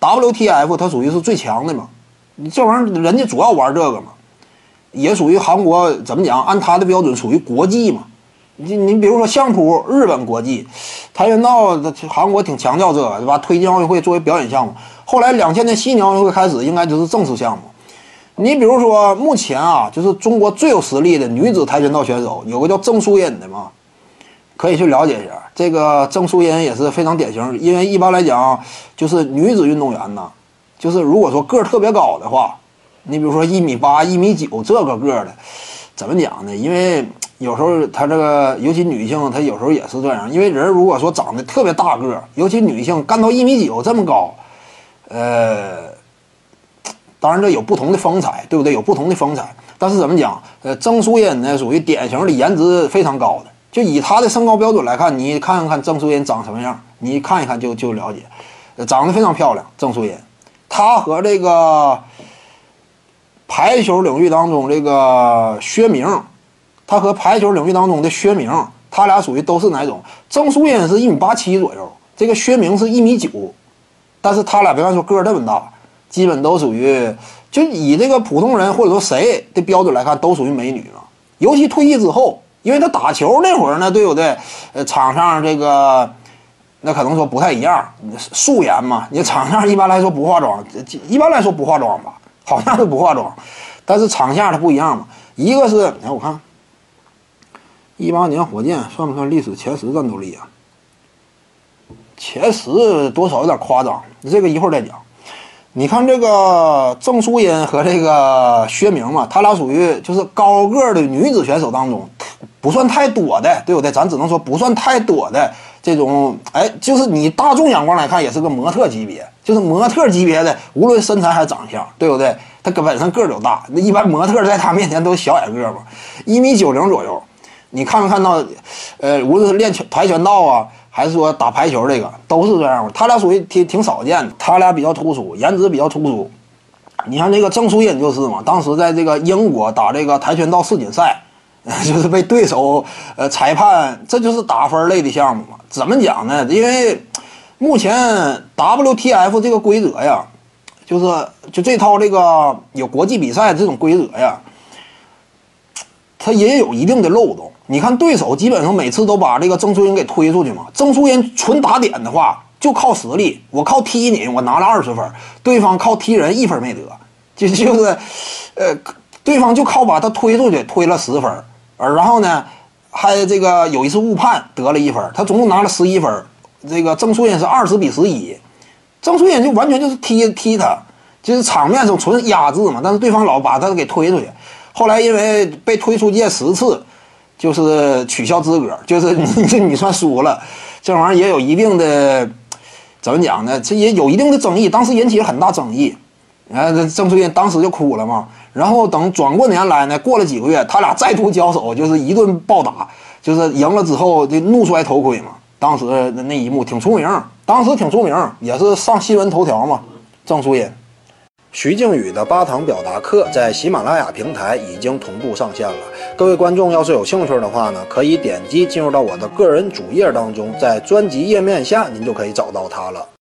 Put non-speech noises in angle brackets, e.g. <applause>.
WTF 它属于是最强的嘛，你这玩意儿人家主要玩这个嘛，也属于韩国怎么讲？按他的标准属于国际嘛。你你比如说相扑，日本国际，跆拳道，韩国挺强调这个，对吧？推进奥运会作为表演项目。后来两千年悉尼奥运会开始，应该就是正式项目。你比如说目前啊，就是中国最有实力的女子跆拳道选手，有个叫郑淑英的嘛，可以去了解一下。这个郑淑英也是非常典型，因为一般来讲，就是女子运动员呢，就是如果说个儿特别高的话，你比如说一米八、一米九这个个儿的，怎么讲呢？因为有时候她这个，尤其女性，她有时候也是这样。因为人如果说长得特别大个儿，尤其女性干到一米九这么高，呃，当然这有不同的风采，对不对？有不同的风采。但是怎么讲？呃，郑淑英呢，属于典型的颜值非常高的。就以她的身高标准来看，你看一看郑淑英长什么样，你看一看就就了解，长得非常漂亮。郑淑英，她和这个排球领域当中这个薛明，她和排球领域当中的薛明，他俩属于都是哪种？郑淑英是一米八七左右，这个薛明是一米九，但是他俩别看说个儿这么大，基本都属于就以这个普通人或者说谁的标准来看，都属于美女嘛。尤其退役之后。因为他打球那会儿呢，对不对？呃，场上这个那可能说不太一样，素颜嘛。你场上一般来说不化妆，一般来说不化妆吧，好像是不化妆。但是场下它不一样嘛。一个是，哎，我看一八年火箭算不算历史前十战斗力啊？前十多少有点夸张，这个一会儿再讲。你看这个郑淑英和这个薛明嘛，他俩属于就是高个的女子选手当中。不算太多的，对不对？咱只能说不算太多的这种，哎，就是你大众眼光来看，也是个模特级别，就是模特级别的，无论身材还是长相，对不对？他本身个儿就大，那一般模特在他面前都小矮个儿嘛，一米九零左右。你看没看到？呃，无论是练拳跆拳道啊，还是说打排球，这个都是这样。他俩属于挺挺少见的，他俩比较突出，颜值比较突出。你看这个郑淑英就是嘛，当时在这个英国打这个跆拳道世锦赛。<laughs> 就是被对手呃裁判，这就是打分类的项目嘛？怎么讲呢？因为目前 WTF 这个规则呀，就是就这套这个有国际比赛这种规则呀，它也有一定的漏洞。你看对手基本上每次都把这个郑淑英给推出去嘛。郑淑英纯打点的话，就靠实力，我靠踢你，我拿了二十分，对方靠踢人一分没得，就就是呃，对方就靠把他推出去，推了十分。而然后呢，还这个有一次误判得了一分，他总共拿了十一分。这个郑淑英是二十比十一，郑淑英就完全就是踢踢他，就是场面上纯压制嘛。但是对方老把他给推出去，后来因为被推出界十次，就是取消资格，就是 <laughs> 你这你算输了。这玩意儿也有一定的怎么讲呢？这也有一定的争议，当时引起了很大争议。啊，这郑淑英当时就哭了嘛。然后等转过年来呢，过了几个月，他俩再度交手，就是一顿暴打，就是赢了之后就怒摔头盔嘛。当时那一幕挺出名，当时挺出名，也是上新闻头条嘛。郑淑英、徐静宇的八堂表达课在喜马拉雅平台已经同步上线了。各位观众要是有兴趣的话呢，可以点击进入到我的个人主页当中，在专辑页面下您就可以找到它了。